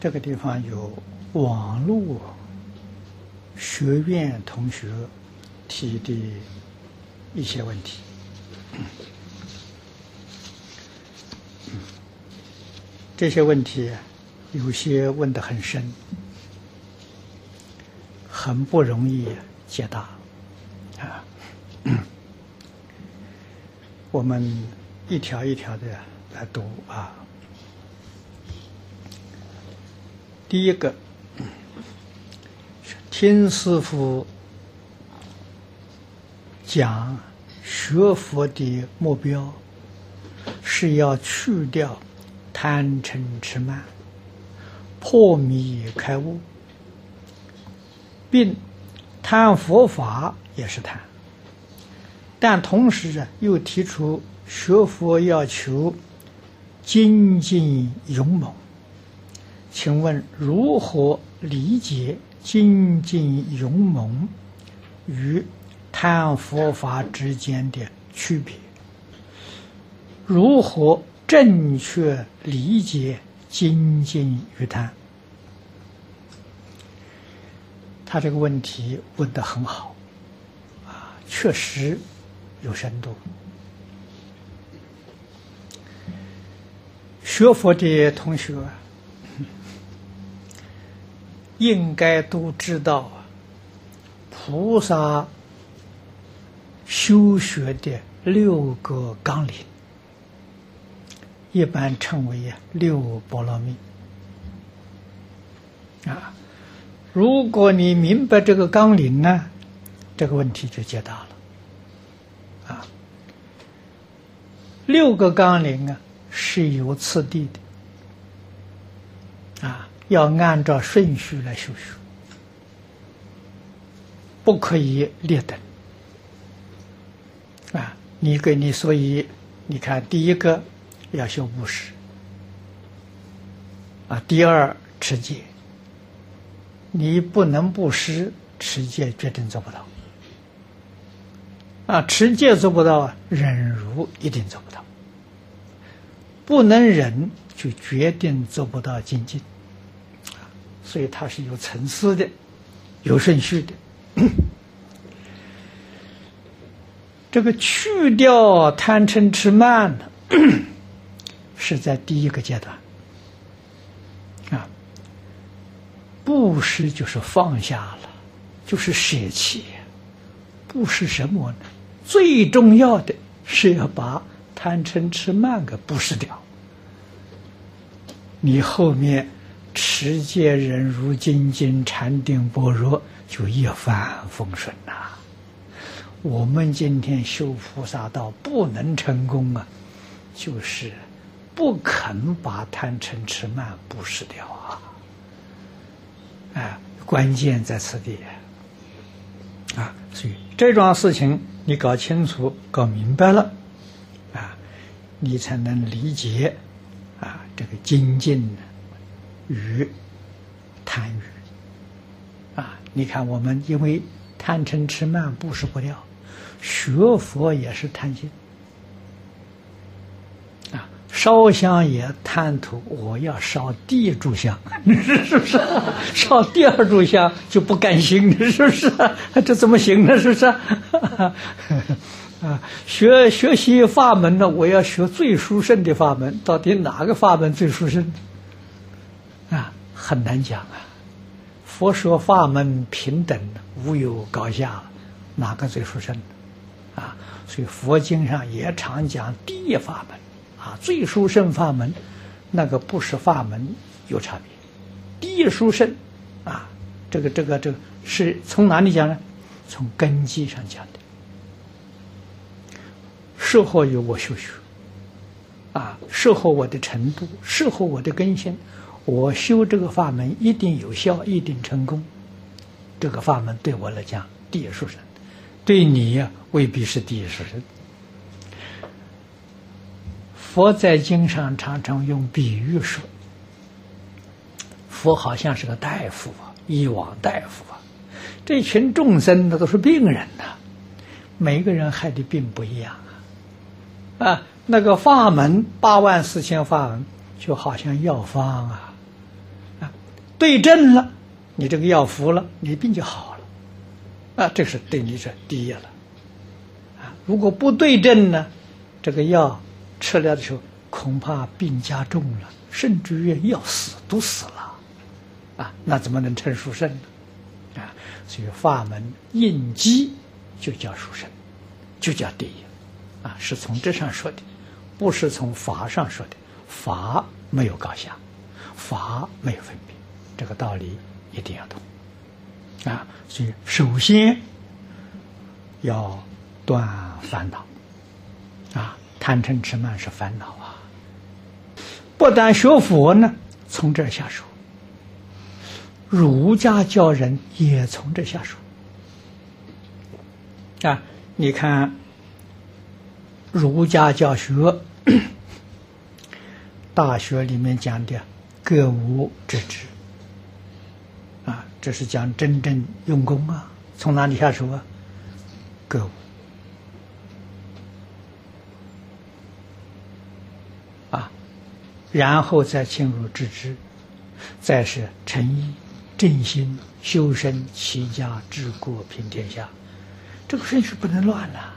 这个地方有网络学院同学提的一些问题，这些问题有些问的很深，很不容易解答啊。我们一条一条的来读啊。第一个，听师傅讲，学佛的目标是要去掉贪嗔痴慢，破迷开悟，并贪佛法也是贪。但同时啊，又提出学佛要求精进勇猛。请问如何理解精进勇猛与贪佛法之间的区别？如何正确理解精进与贪？他这个问题问得很好，啊，确实。有深度，学佛的同学应该都知道菩萨修学的六个纲领，一般称为六波罗蜜啊。如果你明白这个纲领呢，这个问题就解答了啊。六个纲领啊是有次第的，啊，要按照顺序来修学，不可以劣等。啊，你给你所以你看，第一个要修布施，啊，第二持戒，你不能布施，持戒决定做不到。啊，持戒做不到，忍辱一定做不到。不能忍，就决定做不到精进。所以它是有层次的，有顺序的。这个去掉贪嗔痴慢呢，是在第一个阶段。啊，布施就是放下了，就是舍弃。布施什么呢？最重要的是要把贪嗔痴慢给布施掉，你后面持戒忍辱精进禅定般若就一帆风顺呐。我们今天修菩萨道不能成功啊，就是不肯把贪嗔痴慢布施掉啊。哎，关键在此地啊，所以这桩事情。你搞清楚、搞明白了，你才能理解啊这个精进与贪欲啊。你看，我们因为贪嗔痴慢不失不掉，学佛也是贪心啊。烧香也贪图我要烧第一炷香，是不是？烧第二炷香就不甘心，是不是？这怎么行呢？是不是？啊，学学习法门呢，我要学最殊胜的法门。到底哪个法门最殊胜？啊，很难讲啊。佛说法门平等，无有高下，哪个最殊胜？啊，所以佛经上也常讲第一法门，啊，最殊胜法门，那个不是法门有差别。第一殊胜，啊，这个这个这个是从哪里讲呢？从根基上讲的。适合于我修学，啊，适合我的程度，适合我的根性，我修这个法门一定有效，一定成功。这个法门对我来讲第一殊胜，对你呀未必是第一殊胜。佛在经上常常用比喻说，佛好像是个大夫啊，医王大夫啊，这群众生那都是病人呐，每个人害的病不一样。啊，那个法门八万四千法门，就好像药方啊，啊，对症了，你这个药服了，你病就好了，啊，这是对你是第一了，啊，如果不对症呢，这个药吃了的时候，恐怕病加重了，甚至于要死都死了，啊，那怎么能成殊胜呢？啊，所以法门应机就叫殊胜，就叫第一。啊，是从这上说的，不是从法上说的。法没有高下，法没有分别，这个道理一定要懂。啊，所以首先要断烦恼。啊，贪嗔痴慢是烦恼啊。不但学佛呢，从这下手；儒家教人也从这下手。啊，你看。儒家教学，《大学》里面讲的“格物致知”，啊，这是讲真正用功啊。从哪里下手啊？格物啊，然后再进入致知，再是诚意、正心、修身、齐家、治国、平天下，这个顺序不能乱了。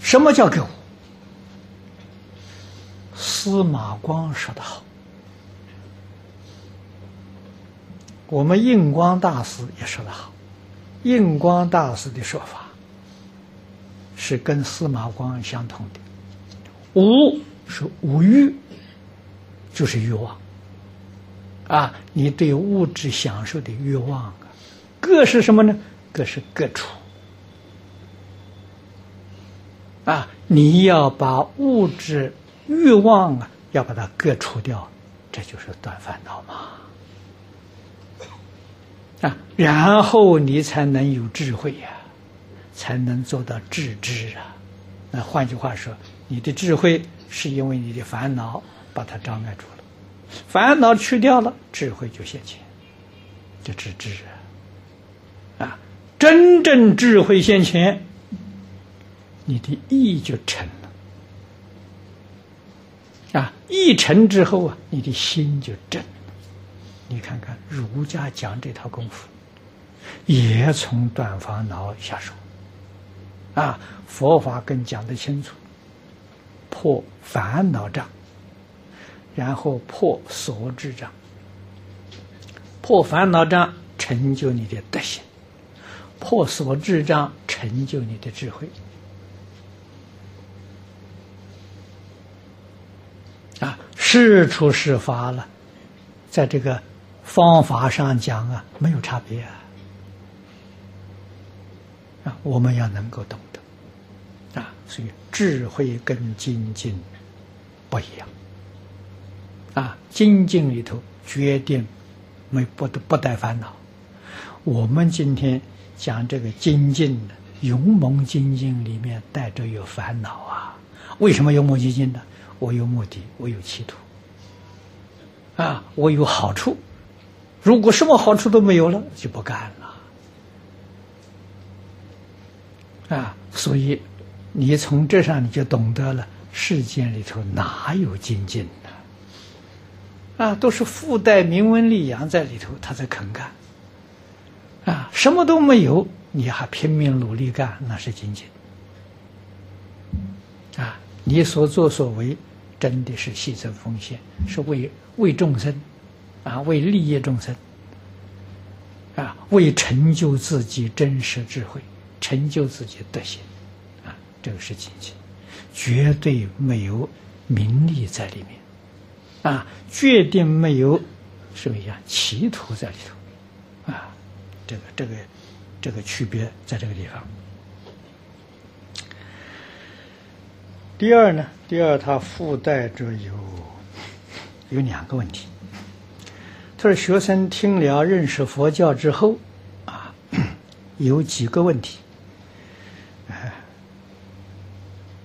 什么叫格物？司马光说的好，我们印光大师也说的好。印光大师的说法是跟司马光相同的。无是无欲，就是欲望。啊，你对物质享受的欲望啊，各是什么呢？各是各处。啊，你要把物质欲望啊，要把它割除掉，这就是断烦恼嘛。啊，然后你才能有智慧呀，才能做到致知啊。那换句话说，你的智慧是因为你的烦恼把它障碍住了，烦恼去掉了，智慧就现前，就致知啊。啊，真正智慧现前。你的意就成了，啊，意成之后啊，你的心就正。你看看儒家讲这套功夫，也从断烦恼下手，啊，佛法更讲得清楚，破烦恼障，然后破所知障，破烦恼障成就你的德行，破所知障成就你的智慧。事，出是发了，在这个方法上讲啊，没有差别啊。啊，我们要能够懂得啊，所以智慧跟精进不一样。啊，精进里头决定没不不带烦恼。我们今天讲这个精进的勇猛精进里面带着有烦恼啊。为什么勇猛精进呢？我有目的，我有企图，啊，我有好处。如果什么好处都没有了，就不干了。啊，所以你从这上你就懂得了，世间里头哪有精进的？啊，都是附带名闻利养在里头，他才肯干。啊，什么都没有，你还拼命努力干，那是精进。啊，你所作所为。真的是牺牲奉献，是为为众生，啊，为利益众生，啊，为成就自己真实智慧，成就自己德行，啊，这个是精进，绝对没有名利在里面，啊，绝对没有什么样企图在里头，啊，这个这个这个区别在这个地方。第二呢？第二，它附带着有有两个问题。他说：“学生听了认识佛教之后，啊，有几个问题。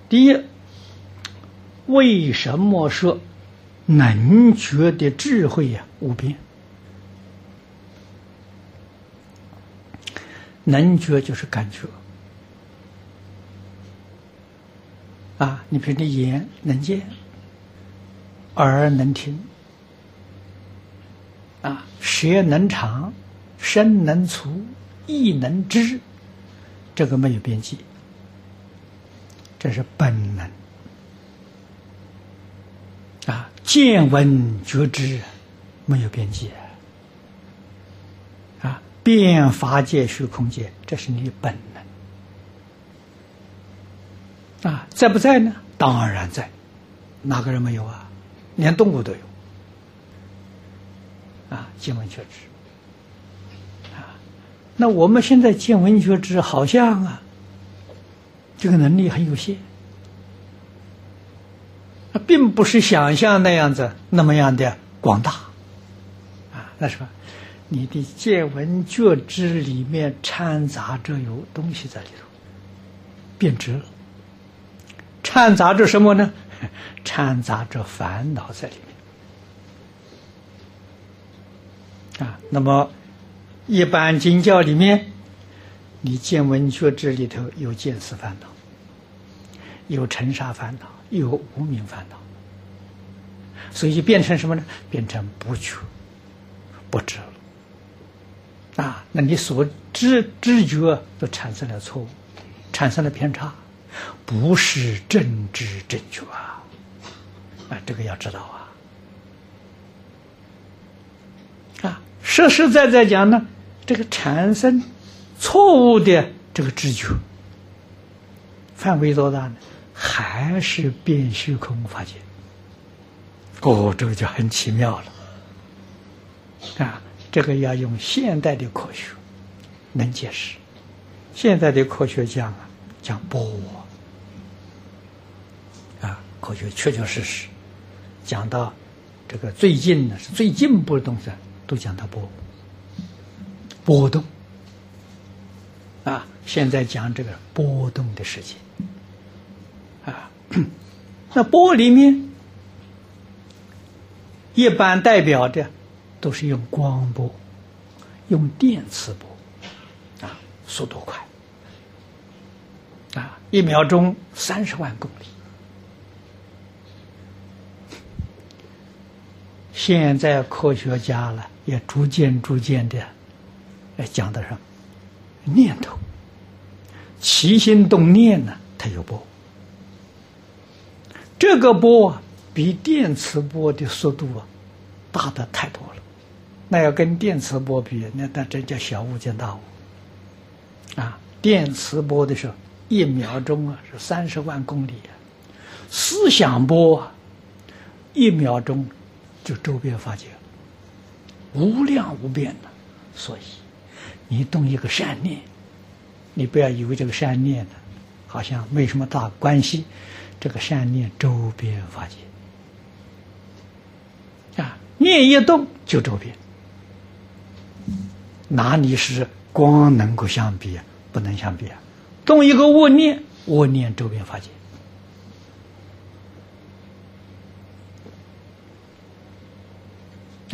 第一，为什么说能觉的智慧呀无边？能觉就是感觉。”啊，你比如你眼能见，耳能听，啊，舌能尝，身能触，意能知，这个没有边际，这是本能。啊，见闻觉知没有边际。啊，变法界虚空界，这是你的本能。啊，在不在呢？当然在，哪个人没有啊？连动物都有。啊，见闻觉知。啊，那我们现在见闻觉知好像啊，这个能力很有限。并不是想象那样子那么样的广大，啊，那什么？你的见闻觉知里面掺杂着有东西在里头，变质了。掺杂着什么呢？掺杂着烦恼在里面。啊，那么一般经教里面，你见闻觉知里头有见思烦恼，有尘沙烦恼。有无名烦恼，所以就变成什么呢？变成不觉、不知了。啊，那你所知知觉都产生了错误，产生了偏差，不是正知正觉啊！啊，这个要知道啊！啊，实实在在讲呢，这个产生错误的这个知觉范围多大呢？还是变虚空法界，哦，这个就很奇妙了，啊，这个要用现代的科学能解释。现在的科学讲啊，讲波，科学确确实实讲到这个最近呢是最进步的东西，都讲到波波动，啊，现在讲这个波动的世界。那波里面，一般代表的都是用光波，用电磁波，啊，速度快，啊，一秒钟三十万公里。现在科学家呢也逐渐逐渐的，来讲的什么念头，起心动念呢，它有波。这个波比电磁波的速度啊大的太多了，那要跟电磁波比，那那真叫小巫见大巫啊！电磁波的时候，一秒钟啊是三十万公里啊，思想波啊，一秒钟就周边发界，无量无边的。所以，你动一个善念，你不要以为这个善念呢，好像没什么大关系。这个善念周边发界啊，念一动就周边，哪里是光能够相比啊？不能相比啊！动一个恶念，恶念周边发界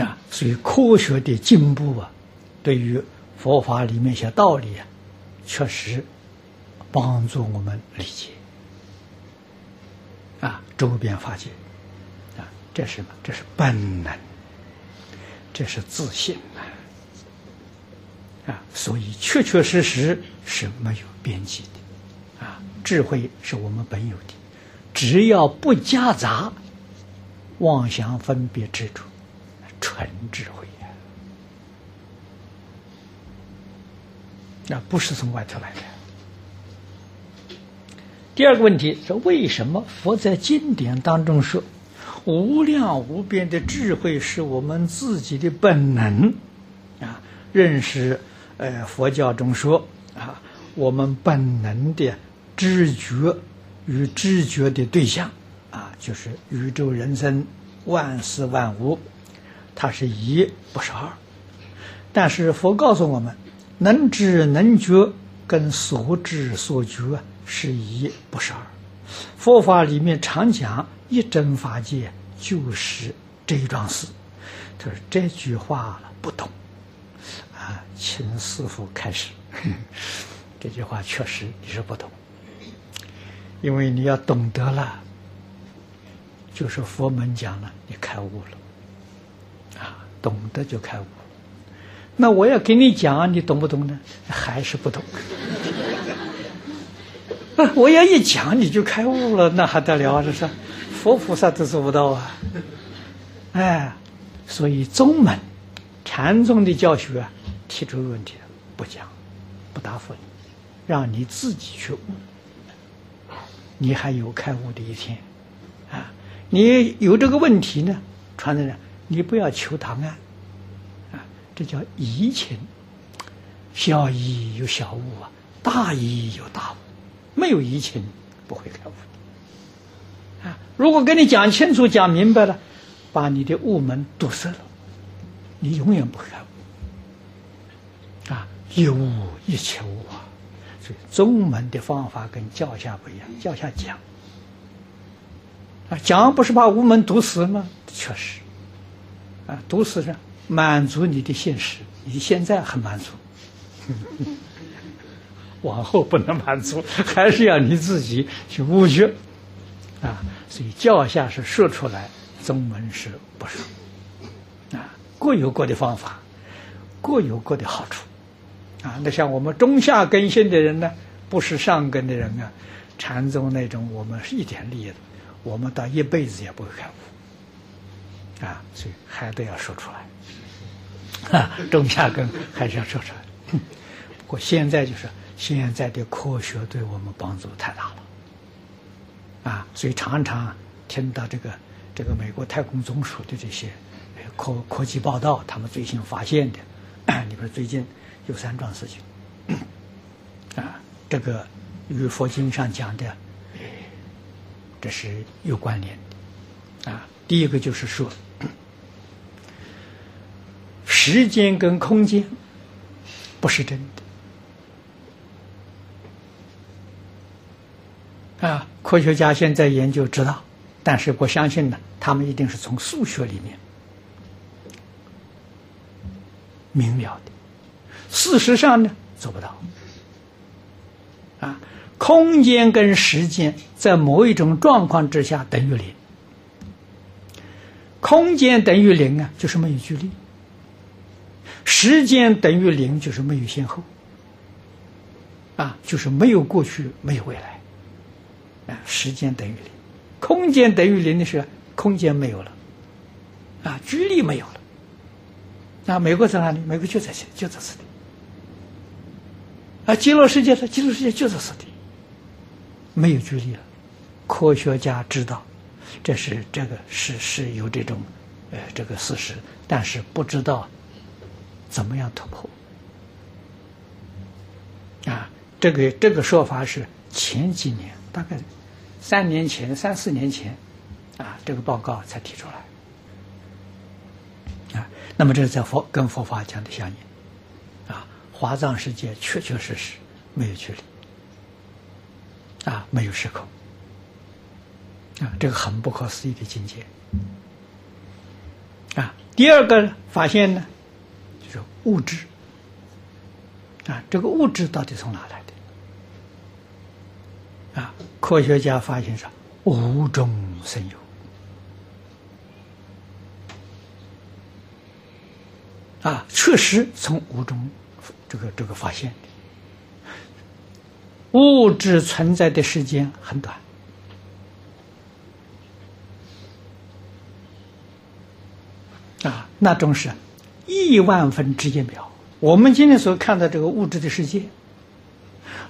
啊！所以科学的进步啊，对于佛法里面一些道理啊，确实帮助我们理解。啊，周边发界，啊，这是什么？这是本能，这是自信啊！啊，所以确确实实是没有边际的，啊，智慧是我们本有的，只要不夹杂妄想分别执着，纯智慧呀，啊，不是从外头来的。第二个问题是：为什么佛在经典当中说，无量无边的智慧是我们自己的本能啊？认识，呃，佛教中说啊，我们本能的知觉与知觉的对象啊，就是宇宙人生万事万物，它是一不是二。但是佛告诉我们，能知能觉跟所知所觉。是一不是二，佛法里面常讲一真法界就是这一桩事。他说这句话不懂啊，请师傅开始。这句话确实你是不懂。因为你要懂得了，就是佛门讲了，你开悟了，懂得就开悟。那我要给你讲，你懂不懂呢？还是不懂。我要一讲你就开悟了，那还得了？这是佛菩萨都做不到啊！哎，所以宗门禅宗的教学啊，提出问题不讲，不答复你，让你自己去悟。你还有开悟的一天啊！你有这个问题呢，传的人，你不要求答案啊！这叫移情，小疑有小悟啊，大疑有大悟。没有移情，不会开悟啊！如果跟你讲清楚、讲明白了，把你的悟门堵塞了，你永远不会开悟啊！一悟一切悟啊！所以宗门的方法跟教下不一样，教下讲啊，讲不是把悟门堵死吗？确实啊，堵死是满足你的现实，你现在很满足。往后不能满足，还是要你自己去悟觉啊！所以教下是说出来，宗门是不说啊？各有各的方法，各有各的好处啊！那像我们中下根性的人呢，不是上根的人啊，禅宗那种，我们是一点利益的，我们到一辈子也不会开悟啊！所以还得要说出来啊！中下根还是要说出来。不过现在就是。现在的科学对我们帮助太大了，啊，所以常常听到这个这个美国太空总署的这些科科技报道，他们最新发现的，你比如最近有三桩事情，啊，这个与佛经上讲的，这是有关联的，啊，第一个就是说，时间跟空间不是真的。啊，科学家现在研究知道，但是我相信呢，他们一定是从数学里面明了的。事实上呢，做不到。啊，空间跟时间在某一种状况之下等于零，空间等于零啊，就是没有距离；时间等于零，就是没有先后，啊，就是没有过去，没有未来。啊时间等于零，空间等于零的时候，空间没有了，啊，距离没有了。那美国在哪里？美国就在这，就在此地。啊，极乐世界的极乐世界就在此地，没有距离了。科学家知道，这是这个是是有这种，呃，这个事实，但是不知道怎么样突破。啊，这个这个说法是前几年大概。三年前、三四年前，啊，这个报告才提出来，啊，那么这是在佛跟佛法讲的相应，啊，华藏世界确确实实没有距离，啊，没有时空，啊，这个很不可思议的境界，啊，第二个发现呢，物质，啊，这个物质到底从哪来的？啊，科学家发现说无中生有啊，确实从无中这个这个发现的。物质存在的时间很短啊，那种是亿万分之一秒。我们今天所看到这个物质的世界。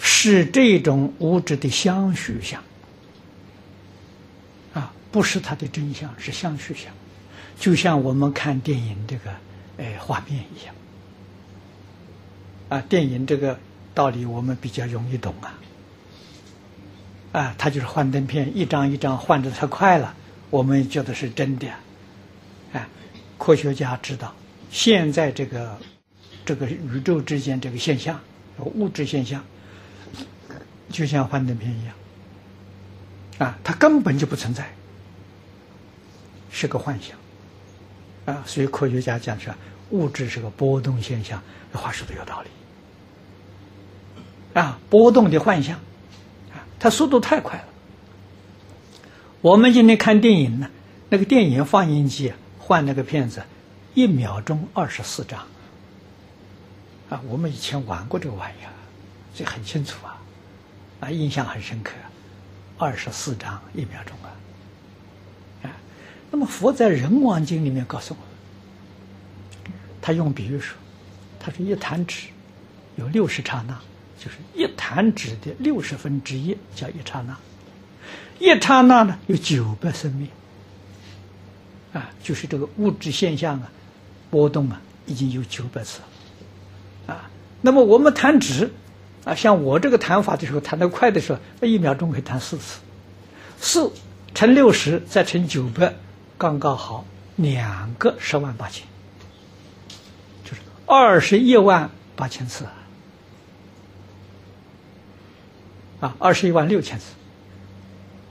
是这种物质的相续相啊，不是它的真相，是相续相，就像我们看电影这个哎画面一样啊，电影这个道理我们比较容易懂啊啊，它就是幻灯片，一张一张换的太快了，我们觉得是真的啊。科学家知道，现在这个这个宇宙之间这个现象，物质现象。就像幻灯片一样，啊，它根本就不存在，是个幻想，啊，所以科学家讲说，物质是个波动现象，这话说的有道理，啊，波动的幻象，啊，它速度太快了，我们今天看电影呢，那个电影放映机换那个片子，一秒钟二十四张。啊，我们以前玩过这个玩意儿，这很清楚啊，啊，印象很深刻。二十四张一秒钟啊，啊，那么佛在《人王经》里面告诉我们，他用比喻说，他说一弹指有六十刹那，就是一弹指的六十分之一叫一刹那，一刹那呢有九百生命，啊，就是这个物质现象啊，波动啊已经有九百次了，啊，那么我们弹指。啊，像我这个弹法的时候，弹得快的时候，那一秒钟可以弹四次，四乘六十再乘九百，刚刚好两个十万八千，就是二十一万八千次啊，二十一万六千次。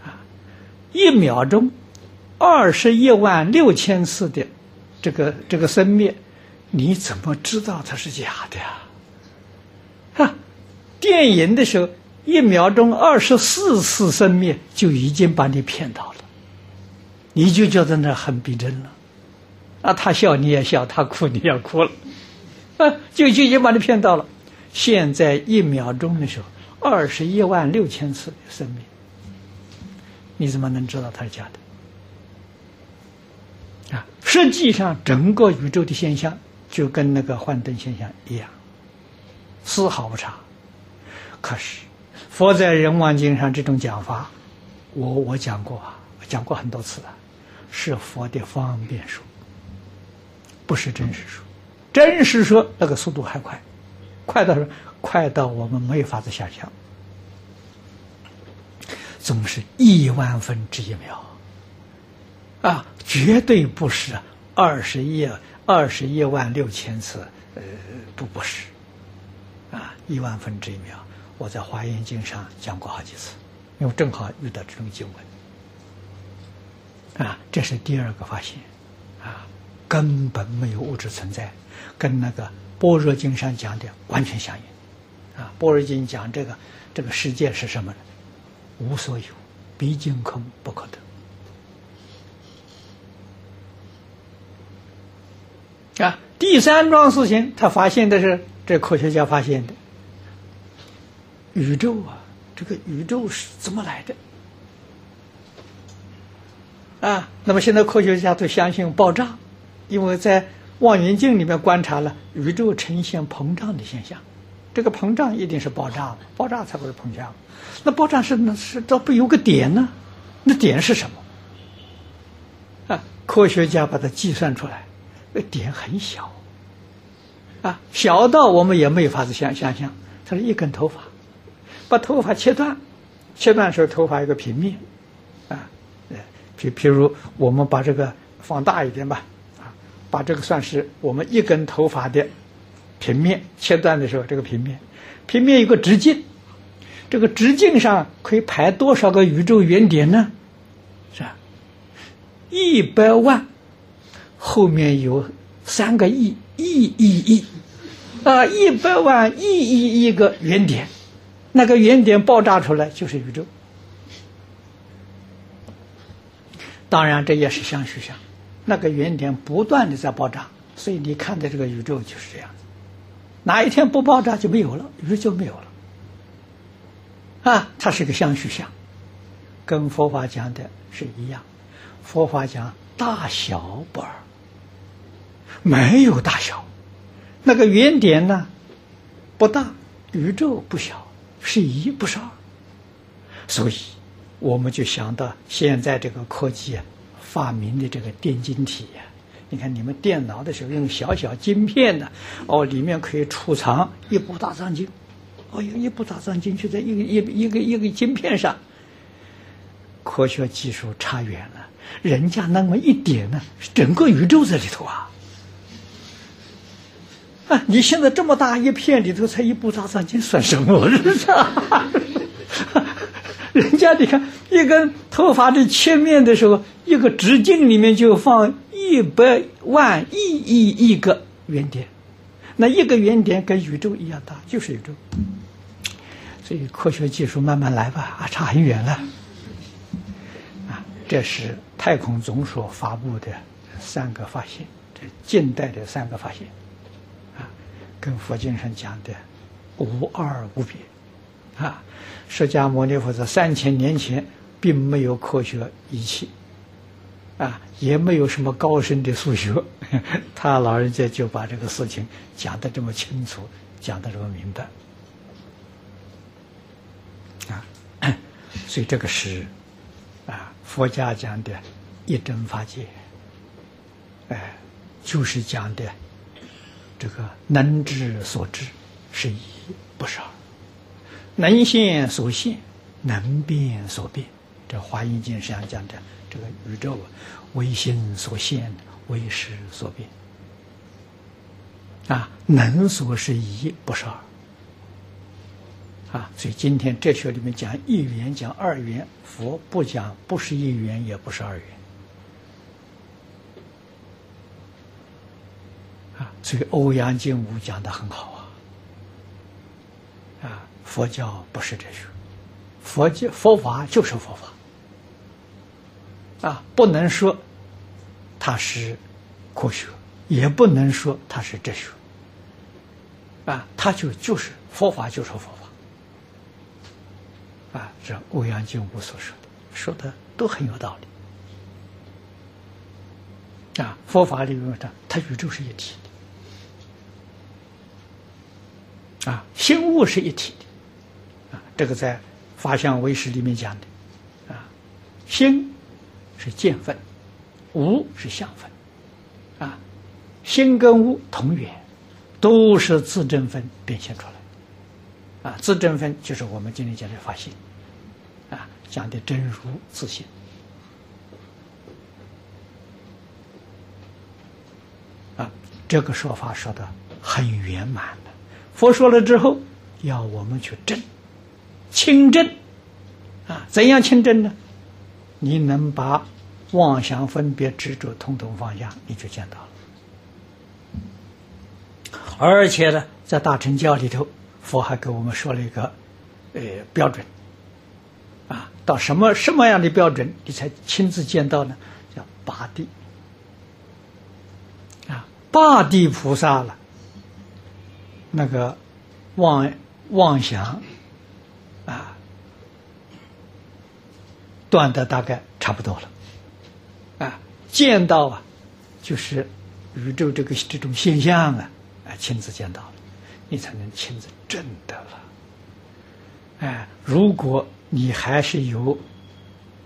啊，一秒钟二十一万六千次的这个这个生灭，你怎么知道它是假的呀？哈？电影的时候，一秒钟二十四次生灭，就已经把你骗到了，你就觉得那很逼真了，啊，他笑你也笑，他哭你也哭了，啊，就就已经把你骗到了。现在一秒钟的时候，二十一万六千次生灭，你怎么能知道它是假的？啊，实际上整个宇宙的现象就跟那个幻灯现象一样，丝毫不差。可是，佛在《人王经》上这种讲法，我我讲过啊，讲过很多次了，是佛的方便说，不是真实说。真实说那个速度还快，快到什么快到我们没法子想象，总是亿万分之一秒，啊，绝对不是二十一二十一万六千次，呃，不不是，啊，一万分之一秒。我在《华严经》上讲过好几次，因为正好遇到这种经文，啊，这是第二个发现，啊，根本没有物质存在，跟那个《般若经》上讲的完全相应，啊，《般若经》讲这个这个世界是什么呢？无所有，毕竟空不可得。啊，第三桩事情，他发现的是这科学家发现的。宇宙啊，这个宇宙是怎么来的？啊，那么现在科学家都相信爆炸，因为在望远镜里面观察了宇宙呈现膨胀的现象，这个膨胀一定是爆炸的爆炸才会膨胀。那爆炸是那是这不有个点呢？那点是什么？啊，科学家把它计算出来，点很小，啊，小到我们也没法子想想象，它是一根头发。把头发切断，切断时候头发一个平面，啊，呃，比譬如我们把这个放大一点吧，啊，把这个算是我们一根头发的平面，切断的时候这个平面，平面有个直径，这个直径上可以排多少个宇宙原点呢？是吧？一百万，后面有三个亿亿亿亿，啊，一百万亿亿亿个原点。那个原点爆炸出来就是宇宙，当然这也是相续相。那个原点不断的在爆炸，所以你看的这个宇宙就是这样子。哪一天不爆炸就没有了，宇宙就没有了。啊，它是个相续相，跟佛法讲的是一样。佛法讲大小不二，没有大小。那个原点呢不大，宇宙不小。是一不是二，所以我们就想到现在这个科技啊，发明的这个电晶体呀，你看你们电脑的时候用小小晶片的，哦，里面可以储藏一部大藏经，哦，有一部大藏经就在一个一一个一个晶片上，科学技术差远了，人家那么一点呢，整个宇宙在里头啊。啊！你现在这么大一片里头才一部大藏经，算什么？人家你看，一根头发的切面的时候，一个直径里面就放一百万亿亿亿个圆点，那一个圆点跟宇宙一样大，就是宇宙。所以科学技术慢慢来吧，啊，差很远了。啊，这是太空总署发布的三个发现，这近代的三个发现，跟佛经上讲的无二无别，啊，释迦牟尼佛在三千年前并没有科学仪器，啊，也没有什么高深的数学，他老人家就把这个事情讲得这么清楚，讲得这么明白，啊，所以这个是啊。佛家讲的一真法界，哎，就是讲的这个能知所知是一不是二，能现所现，能变所变。这《华严经》上讲的这个宇宙唯心所现，唯识所变。啊，能所是一，不是二。啊，所以今天哲学里面讲一元，讲二元，佛不讲，不是一元，也不是二元。啊，所以欧阳靖武讲的很好啊。啊，佛教不是哲学，佛教佛法就是佛法。啊，不能说它是科学，也不能说它是哲学。啊，它就就是佛法，就是佛法。啊，这欧阳靖武所说的，说的都很有道理。啊，佛法里面的，它宇宙是一体的，啊，心物是一体的，啊，这个在法相唯识里面讲的，啊，心是见分，物是相分，啊，心跟物同源，都是自证分变现出来。啊，自证分就是我们今天讲的发心，啊，讲的真如自性，啊，这个说法说的很圆满。佛说了之后，要我们去证，清证，啊，怎样清证呢？你能把妄想、分别、执着统统放下，你就见到了。而且呢，在大乘教里头。佛还给我们说了一个，呃，标准，啊，到什么什么样的标准，你才亲自见到呢？叫八地，啊，八地菩萨了，那个妄妄想，啊，断的大概差不多了，啊，见到啊，就是宇宙这个这种现象啊，啊，亲自见到了。你才能亲自证得了。哎，如果你还是有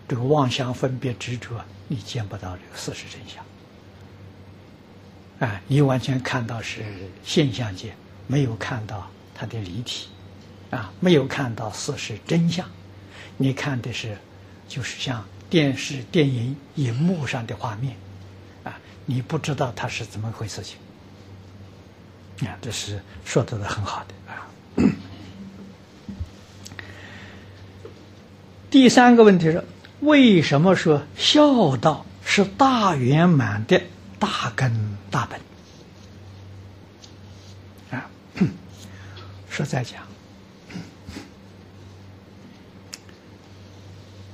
这个妄想、分别、执着，你见不到这个事实真相。啊，你完全看到是现象界，没有看到它的离体，啊，没有看到事实真相。你看的是，就是像电视、电影荧幕上的画面，啊，你不知道它是怎么回事情。啊，这是说的很好的啊。第三个问题是，为什么说孝道是大圆满的大根大本？实在讲，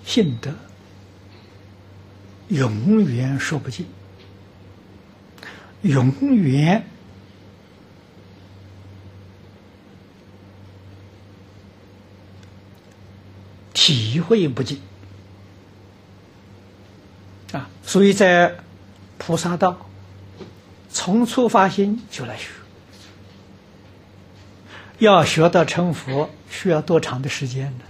信德永远说不尽，永远。体会不尽啊！所以在菩萨道，从初发心就来学，要学到成佛，需要多长的时间呢？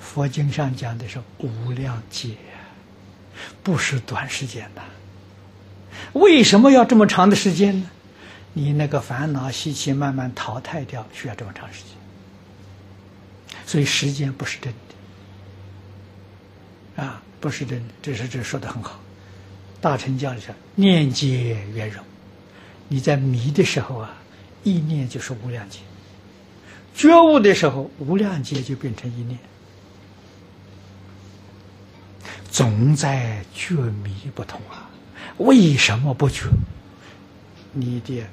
佛经上讲的是无量劫，不是短时间的。为什么要这么长的时间呢？你那个烦恼习气慢慢淘汰掉，需要这么长时间。所以时间不是真的。啊，不是真的，这是这说的很好。大乘教里说，念劫圆融。你在迷的时候啊，意念就是无量劫；觉悟的时候，无量劫就变成一念。总在觉迷不同啊，为什么不觉？你的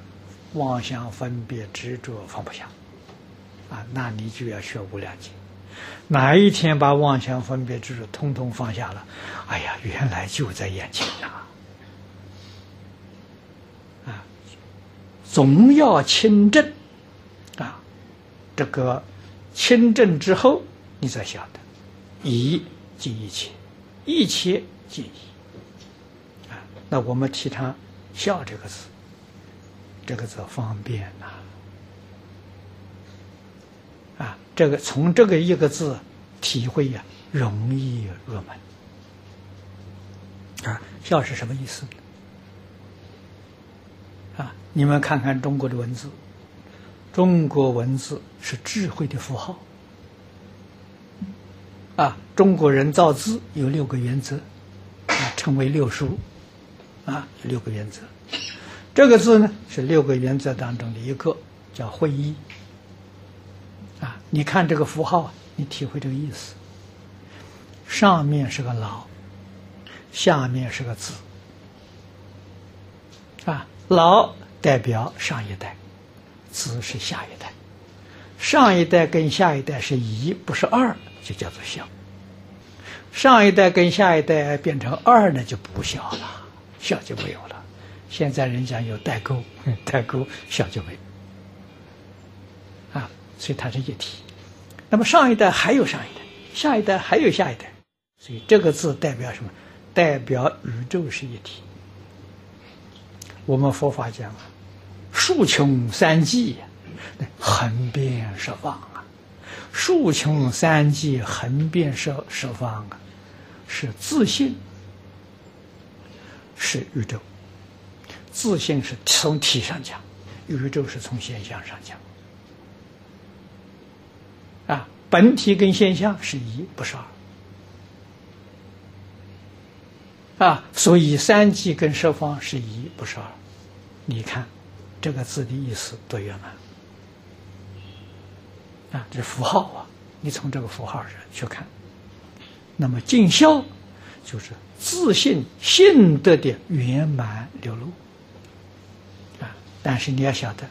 妄想分别执着放不下啊，那你就要学无量劫。哪一天把妄想分别执着通通放下了？哎呀，原来就在眼前呐！啊，总要清正，这个清正之后，你才晓得，一即一切，一切即一。啊，那我们提倡“孝”这个字，这个字方便呐。啊，这个从这个一个字体会呀，容易入门。啊，孝是什么意思？啊，你们看看中国的文字，中国文字是智慧的符号。啊，中国人造字有六个原则，啊，称为六书，啊，六个原则。这个字呢，是六个原则当中的一个，叫会意。啊，你看这个符号，你体会这个意思。上面是个老，下面是个字。啊，老代表上一代，子是下一代。上一代跟下一代是一，不是二，就叫做孝。上一代跟下一代变成二呢，就不孝了，孝就没有了。现在人家有代沟，代沟孝就没有。啊所以它是一体，那么上一代还有上一代，下一代还有下一代，所以这个字代表什么？代表宇宙是一体。我们佛法讲啊，数穷三际，横遍十方啊，数穷三际，横遍十十方啊，是自信，是宇宙。自信是从体上讲，宇宙是从现象上讲。啊，本体跟现象是一，不是二。啊，所以三际跟十方是一，不是二。你看，这个字的意思多圆满。啊，这符号啊，你从这个符号上去看。那么尽孝，就是自信信德的圆满流露。啊，但是你要晓得，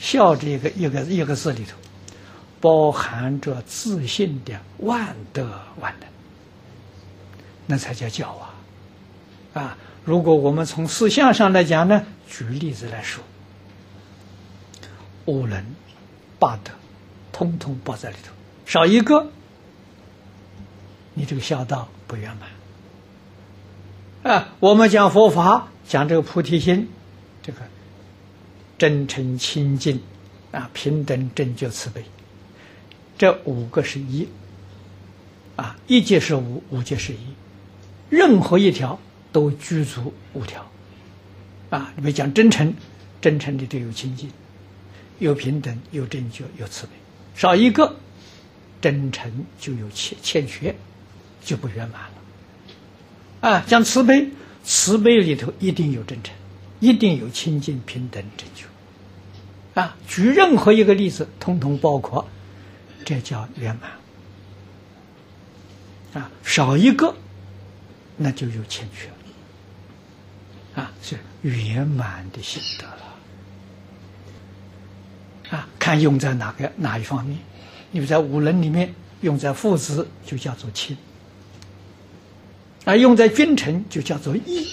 孝这个一个一个字里头。包含着自信的万德万能，那才叫教啊！啊，如果我们从思想上来讲呢，举例子来说，五伦八德，通通包在里头，少一个，你这个孝道不圆满。啊，我们讲佛法，讲这个菩提心，这个真诚清净啊，平等正觉慈悲。这五个是一，啊，一界是五，五界是一，任何一条都具足五条，啊，你们讲真诚，真诚里头有清净，有平等，有正觉，有慈悲，少一个，真诚就有欠欠缺，就不圆满了，啊，讲慈悲，慈悲里头一定有真诚，一定有清净、平等、正觉，啊，举任何一个例子，通通包括。这叫圆满。啊，少一个，那就有欠缺了。啊，是圆满的心得了。啊。看用在哪个哪一方面？你在五伦里面用在父子就叫做亲啊，用在君臣就叫做义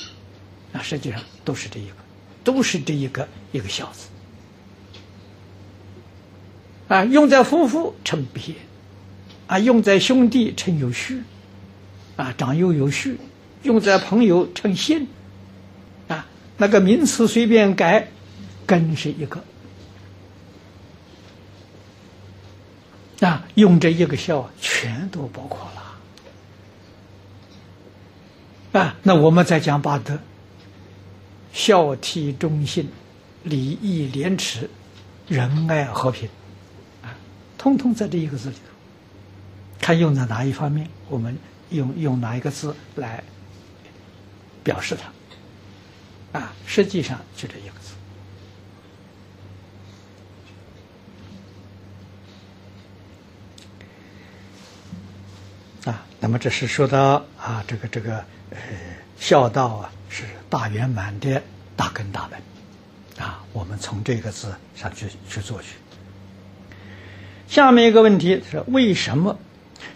啊，实际上都是这一个，都是这一个一个孝字。啊，用在夫妇称别，啊，用在兄弟称有序，啊，长幼有序；用在朋友称信，啊，那个名词随便改，根是一个，啊，用这一个孝，全都包括了，啊，那我们再讲八德：孝悌忠信、礼义廉耻、仁爱和平。啊通通在这一个字里头，看用在哪一方面，我们用用哪一个字来表示它，啊，实际上就这一个字，啊，那么这是说到啊，这个这个呃，孝道啊是大圆满的大根大本，啊，我们从这个字上去去做去。下面一个问题是：为什么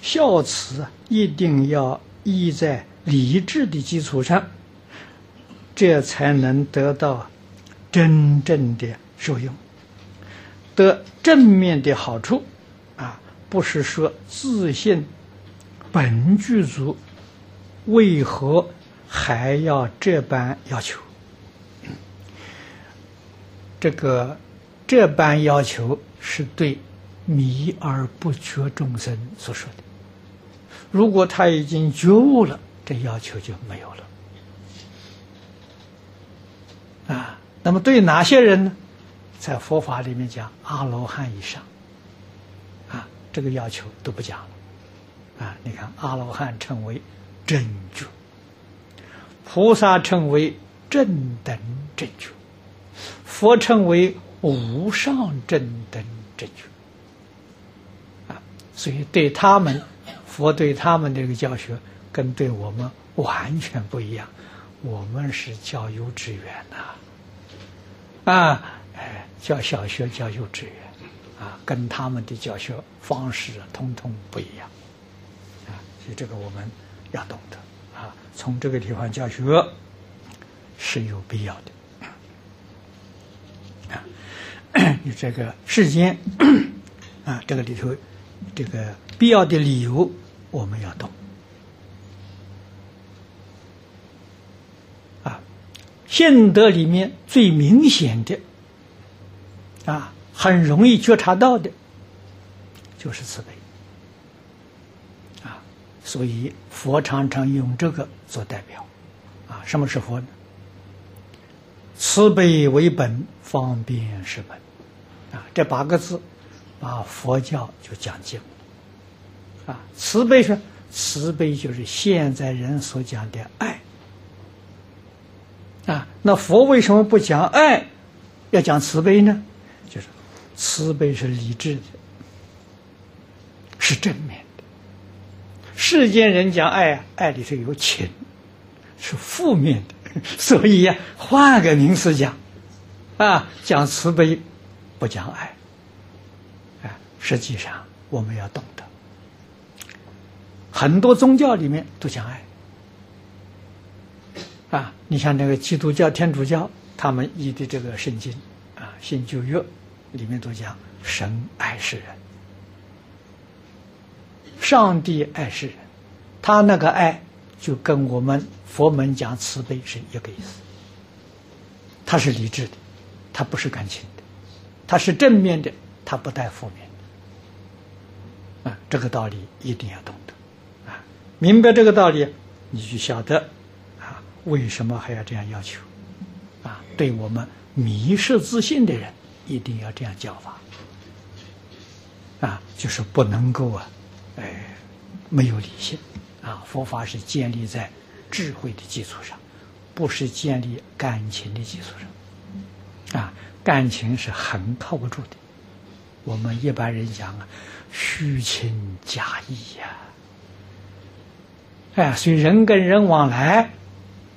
孝慈一定要依在理智的基础上，这才能得到真正的受用，得正面的好处。啊，不是说自信本具足，为何还要这般要求？这个这般要求是对迷而不觉众生所说的。如果他已经觉悟了，这要求就没有了。啊，那么对哪些人呢？在佛法里面讲阿罗汉以上，啊，这个要求都不讲了。啊，你看阿罗汉称为正觉，菩萨称为正等正觉。佛称为无上正等正觉，啊，所以对他们，佛对他们这个教学，跟对我们完全不一样。我们是教幼稚园呐，啊，哎，教小学、教幼稚园，啊，跟他们的教学方式通通不一样，所以这个我们要懂得，啊，从这个地方教学是有必要的啊。你这个世间 啊，这个里头这个必要的理由，我们要懂啊。现德里面最明显的啊，很容易觉察到的，就是慈悲。所以佛常常用这个做代表啊。什么是佛呢？慈悲为本，方便是本。啊，这八个字，把佛教就讲尽了。啊，慈悲是慈悲，就是现在人所讲的爱。啊，那佛为什么不讲爱，要讲慈悲呢？就是慈悲是理智的，是正面。世间人讲爱啊，爱里头有情，是负面的。所以呀，换个名词讲，啊，讲慈悲。不讲爱，哎，实际上我们要懂得，很多宗教里面都讲爱，啊，你像那个基督教、天主教，他们译的这个圣经啊，《新旧约》里面都讲神爱世人，上帝爱世人，他那个爱就跟我们佛门讲慈悲是一个意思，他是理智的，他不是感情。的，他是正面的，他不带负面的，啊，这个道理一定要懂得，啊，明白这个道理，你就晓得，啊，为什么还要这样要求，啊，对我们迷失自信的人，一定要这样教法，啊，就是不能够啊，没有理性，啊，佛法是建立在智慧的基础上，不是建立感情的基础上，啊。感情是很靠不住的，我们一般人讲啊，虚情假意呀，哎，所以人跟人往来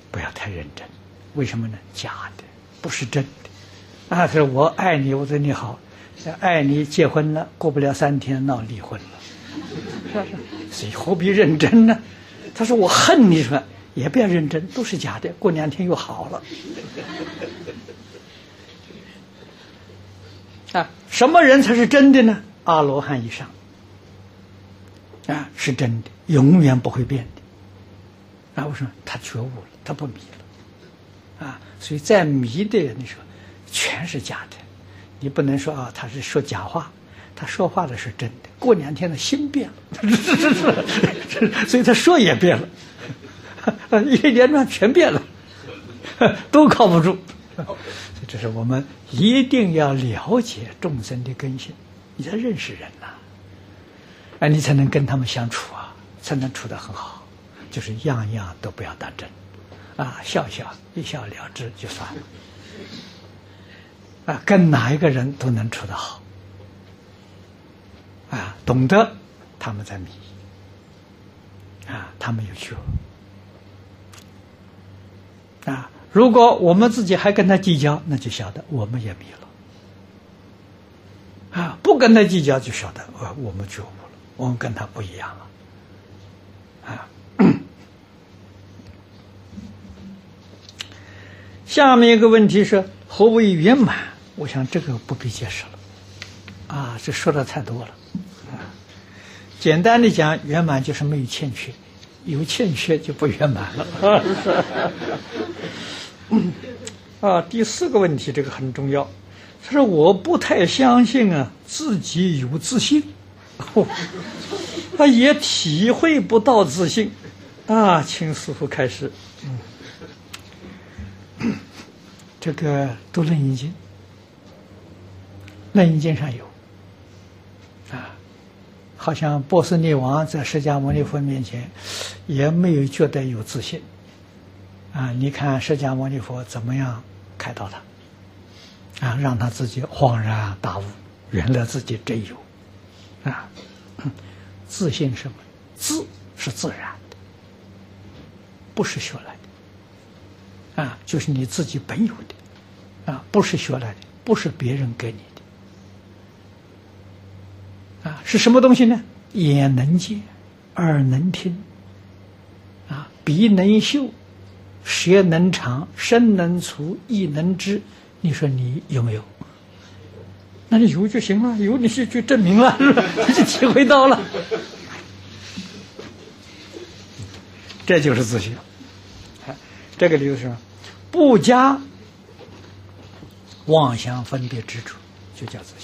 不要太认真，为什么呢？假的，不是真的。啊，是我爱你，我对你好，爱你结婚了，过不了三天闹离婚了，是不是？所以何必认真呢？他说我恨你，说也不要认真，都是假的，过两天又好了。啊，什么人才是真的呢？阿罗汉以上，啊，是真的，永远不会变的。啊，为什么？他觉悟了，他不迷了。啊，所以在迷的人，你说全是假的，你不能说啊，他是说假话，他说话的是真的。过两天的心变了，所以他说也变了，一连串全变了，都靠不住。这是我们一定要了解众生的根性，你才认识人呐，哎，你才能跟他们相处啊，才能处得很好。就是样样都不要当真，啊，笑笑一笑了之就算了，啊，跟哪一个人都能处得好，啊，懂得他们在迷，啊，他们有趣，啊。如果我们自己还跟他计较，那就晓得我们也迷了。啊，不跟他计较，就晓得呃我们觉悟了。我们跟他不一样了，啊。下面一个问题是何为圆满？我想这个不必解释了，啊，这说的太多了，啊，简单的讲，圆满就是没有欠缺，有欠缺就不圆满了。啊，第四个问题，这个很重要。他说：“我不太相信啊，自己有自信，他也体会不到自信。”啊，请师傅开始。嗯，这个读《楞严经》，《楞严经》上有，好像波斯匿王在释迦牟尼佛面前也没有觉得有自信。啊，你看释迦牟尼佛怎么样开导他？啊，让他自己恍然大悟，原来自己真有，啊，自信什么？自是自然的，不是学来的，啊，就是你自己本有的，啊，不是学来的，不是别人给你，啊，是什么东西呢？眼能见，耳能听，啊，鼻能嗅，舌能尝，身能触，意能知。你说你有没有？那你有就行了，有你就就证明了，你 就体会到了，这就是自信。这个就是不加妄想分别执着，就叫做。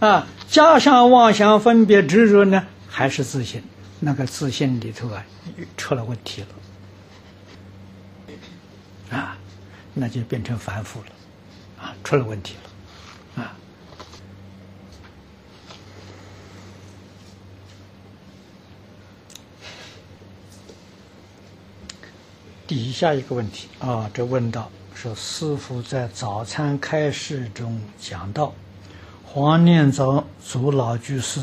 啊，加上妄想分别执着呢，还是自信。那个自信里头啊，出了问题了。啊。那就变成凡夫了，啊，出了问题了，啊。底下一个问题啊，这问到说，师傅在早餐开示中讲到，黄念祖祖老居士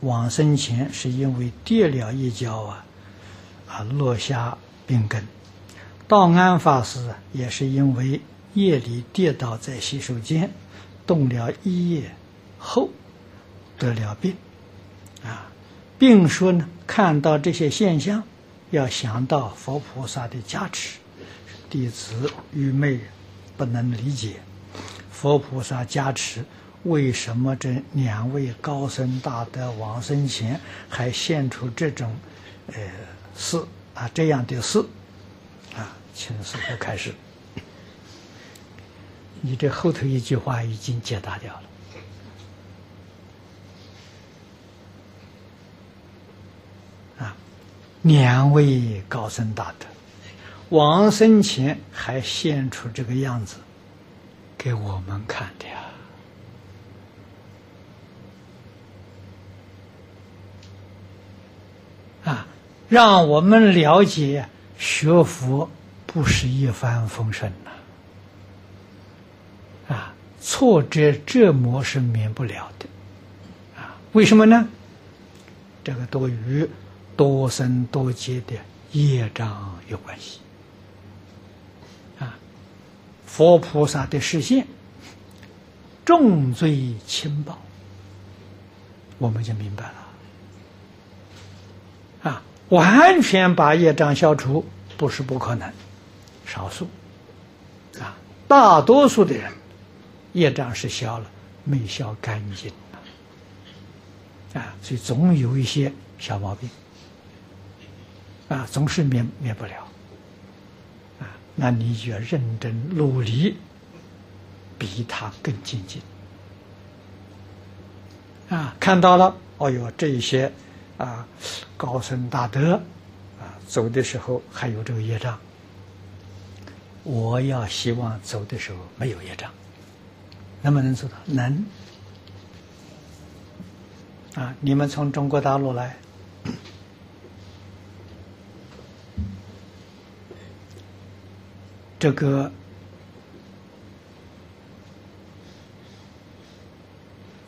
往生前是因为跌了一跤啊，啊落下病根。道安法师也是因为夜里跌倒在洗手间，动了一夜后得了病，啊，并说呢，看到这些现象，要想到佛菩萨的加持，弟子愚昧不能理解，佛菩萨加持，为什么这两位高僧大德王生前还现出这种呃事啊这样的事？啊请师傅开始。你这后头一句话已经解答掉了。啊，两位高僧大德，王生前还现出这个样子给我们看的呀！让我们了解学佛。不是一帆风顺呐，啊，挫折折磨是免不了的，啊，为什么呢？这个多与多生多劫的业障有关系，啊，佛菩萨的视线重罪轻报，我们就明白了，完全把业障消除不是不可能。少数，啊，大多数的人业障是消了，没消干净。啊，所以总有一些小毛病，啊，总是免免不了，啊，那你就要认真努力，比他更精进，啊，看到了，哦哟，这一些啊，高僧大德啊，走的时候还有这个业障。我要希望走的时候没有业障，能不能做到？能。啊，你们从中国大陆来，这个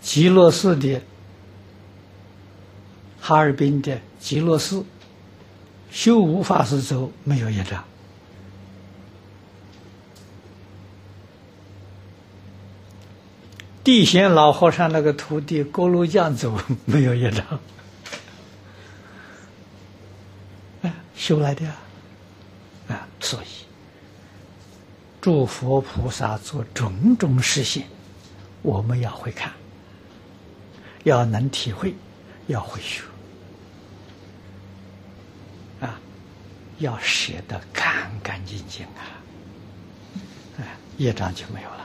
极乐寺的哈尔滨的极乐寺，修无法师走没有业障。地贤老和尚那个徒弟锅炉匠走没有业障，哎，修来的啊，啊，所以诸佛菩萨做种种实现，我们要会看，要能体会，要会学，要舍得干干净净啊，哎，业障就没有了。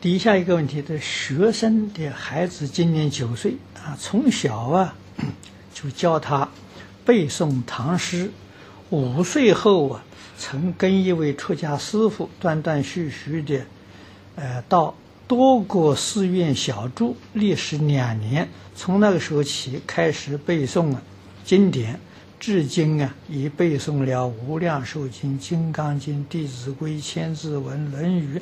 底下一个问题的学生的孩子今年九岁啊，从小啊 就教他背诵唐诗，五岁后啊，曾跟一位出家师傅断断续续的，呃，到多个寺院小住，历时两年。从那个时候起，开始背诵啊经典。至今啊，已背诵了《无量寿经》《金刚经》《弟子规》《千字文》《论语》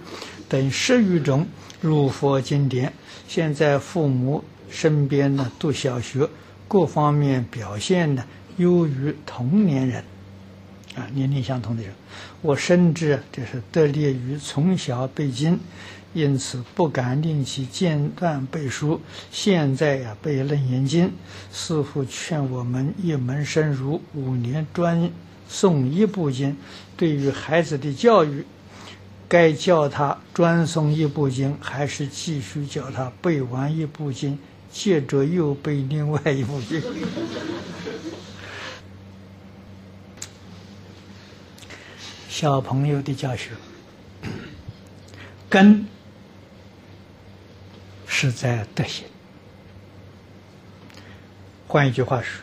等十余种入佛经典。现在父母身边呢，读小学，各方面表现呢优于同年人，啊，年龄相同的人。我深知这是得力于从小背经。因此不敢令其间断背书。现在呀，背《楞严经》，师父劝我们一门深入，五年专诵一部经。对于孩子的教育，该教他专诵一部经，还是继续教他背完一部经，接着又背另外一部经？小朋友的教学，根。是在德行。换一句话说，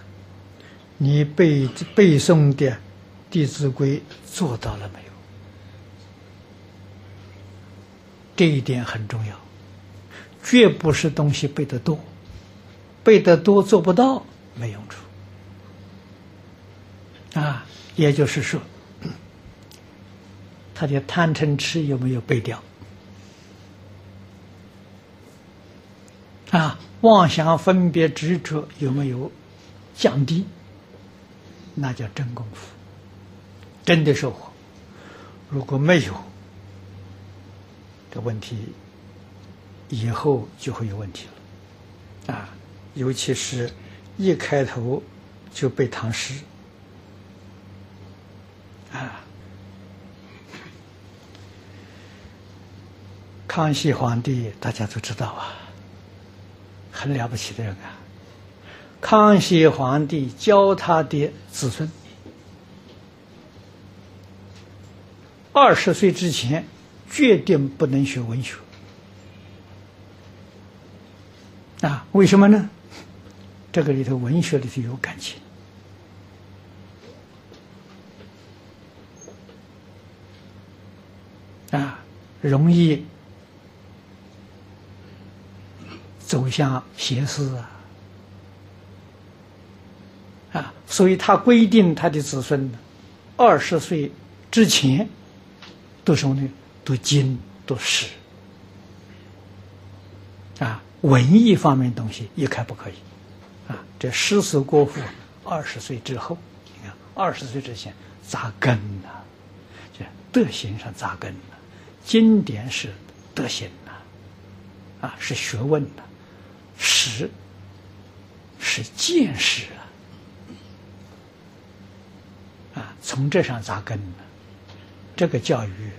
你背背诵的《弟子规》做到了没有？这一点很重要，绝不是东西背得多，背得多做不到没用处。啊，也就是说，他的贪嗔痴有没有背掉？啊，妄想分别执着有没有降低？那叫真功夫，真的收获。如果没有，这问题以后就会有问题了。啊，尤其是一开头就背唐诗，啊，康熙皇帝大家都知道啊。很了不起的人啊！康熙皇帝教他的子孙，二十岁之前决定不能学文学啊？为什么呢？这个里头文学里头有感情啊，容易。走向邪思啊！啊，所以他规定他的子孙，二十岁之前读什么呢？读经、读诗啊，文艺方面东西一概不可以啊。这诗词歌赋，二十岁之后，你看二十岁之前扎根呐，这德行上扎根了。经典是德行呐，啊，是学问呐。识是见识啊，啊，从这上扎根呢，这个教育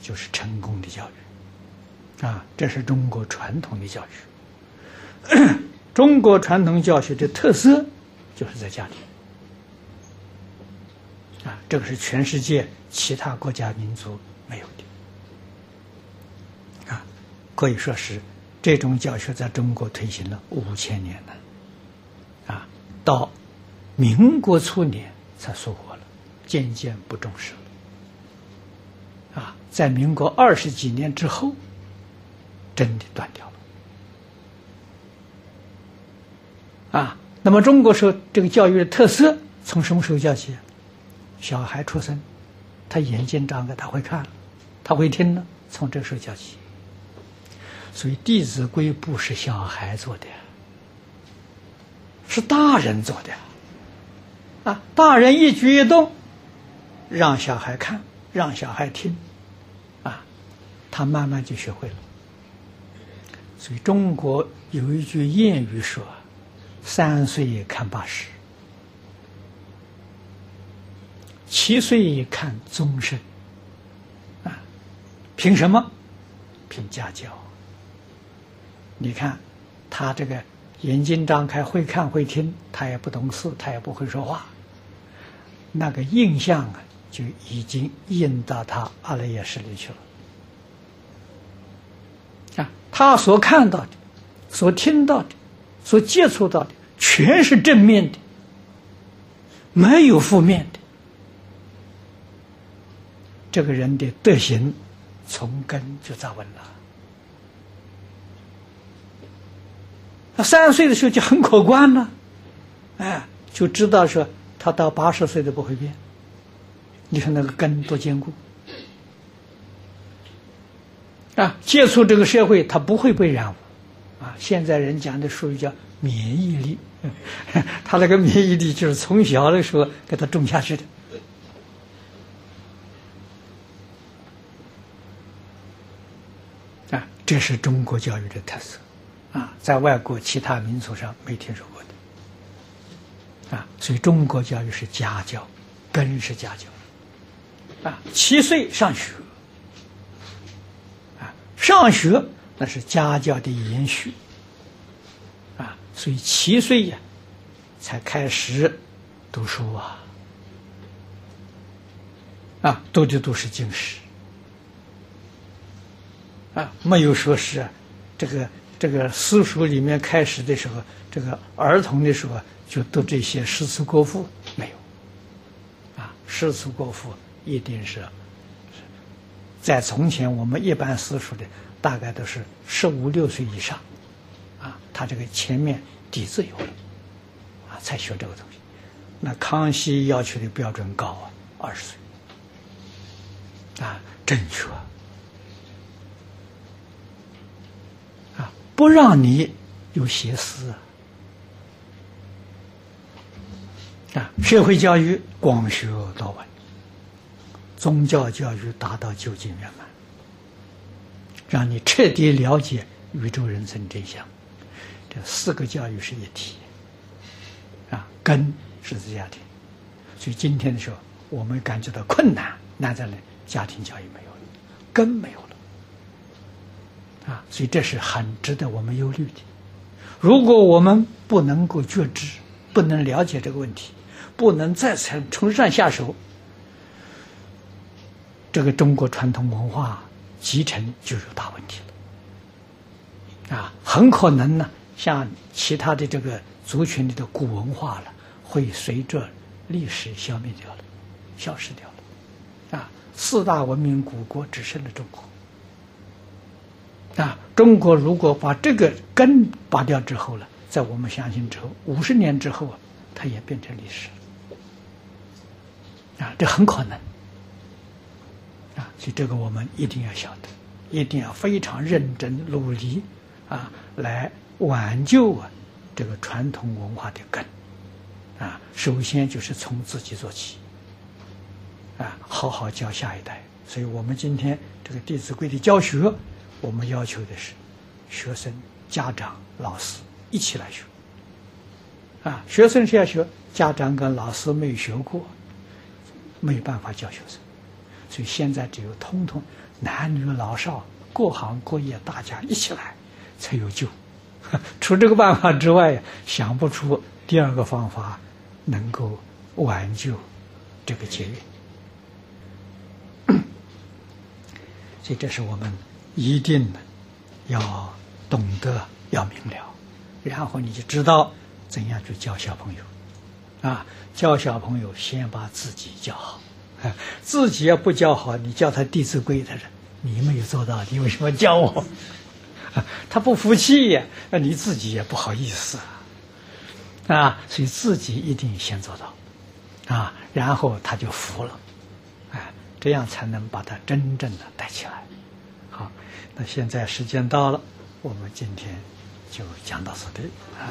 就是成功的教育，啊，这是中国传统的教育。中国传统教学的特色就是在家里，啊，这个是全世界其他国家民族没有的，啊，可以说是。这种教学在中国推行了五千年了，啊，到民国初年才收获了，渐渐不重视了，啊，在民国二十几年之后，真的断掉了，啊，那么中国说这个教育的特色从什么时候教起？小孩出生，他眼睛张开，他会看，他会听了，从这时候教起。所以《弟子规》不是小孩做的，是大人做的。啊，大人一举一动，让小孩看，让小孩听，啊，他慢慢就学会了。所以中国有一句谚语说：“三岁看八十，七岁看终身。”啊，凭什么？凭家教。你看他这个眼睛张开，会看会听，他也不懂事，他也不会说话。那个印象啊，就已经印到他阿赖耶识里去了。啊，他所看到的、所听到的、所接触到的，全是正面的，没有负面的。这个人的德行从根就扎稳了。他三十岁的时候就很可观了，哎，就知道说。他到八十岁都不会变，你看那个根多坚固啊！接触这个社会，他不会被染污啊！现在人讲的术语叫免疫力，他那个免疫力就是从小的时候给他种下去的啊！这是中国教育的特色啊，在外国其他民族上没听说过的。啊，所以中国教育是家教，根是家教。啊，七岁上学，啊，上学那是家教的延续。啊，所以七岁呀，才开始读书啊，啊，读的都是经史，啊，没有说是这个这个私塾里面开始的时候，这个儿童的时候。就读这些诗词歌赋没有，啊，诗词歌赋一定是在从前我们一般私塾的大概都是十五六岁以上，啊，他这个前面底子有了，啊，才学这个东西。那康熙要求的标准高啊，二十岁，啊，正确，不让你有邪思。啊，社会教育广学多闻，宗教教育达到究竟圆满，让你彻底了解宇宙人生真相。这四个教育是一体，啊，根是在家庭，所以今天的时候，我们感觉到困难，难在哪？家庭教育没有了，根没有了，啊，所以这是很值得我们忧虑的。如果我们不能够觉知，不能了解这个问题，不能再从从上下手，这个中国传统文化集成就有大问题了，啊，很可能呢，像其他的这个族群里的古文化了，会随着历史消灭掉了，消失掉了，啊，四大文明古国只剩了中国，啊，中国如果把这个根拔掉之后了，在我们相信之后，五十年之后啊，它也变成历史。啊，这很可能，啊，所以这个我们一定要晓得，一定要非常认真努力，啊，来挽救啊这个传统文化的根，啊，首先就是从自己做起，啊，好好教下一代。所以我们今天这个《弟子规》的教学，我们要求的是学生、家长、老师一起来学，啊，学生是要学，家长跟老师没有学过。没有办法教学生，所以现在只有通通男女老少各行各业大家一起来才有救。除这个办法之外，想不出第二个方法能够挽救这个节约。所以，这是我们一定要懂得要明了，然后你就知道怎样去教小朋友。啊，教小朋友先把自己教好，自己要不教好，你教他《弟子规》，他说你没有做到，你为什么教我？他不服气呀，那你自己也不好意思啊，所以自己一定先做到啊，然后他就服了，哎，这样才能把他真正的带起来。那现在时间到了我们今天就讲到此地啊。